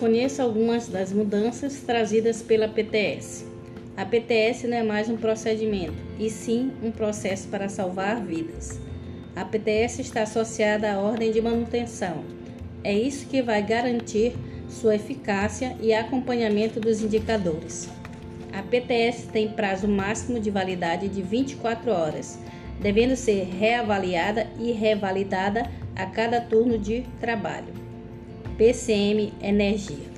Conheça algumas das mudanças trazidas pela PTS. A PTS não é mais um procedimento, e sim um processo para salvar vidas. A PTS está associada à ordem de manutenção. É isso que vai garantir sua eficácia e acompanhamento dos indicadores. A PTS tem prazo máximo de validade de 24 horas, devendo ser reavaliada e revalidada a cada turno de trabalho. PCM Energia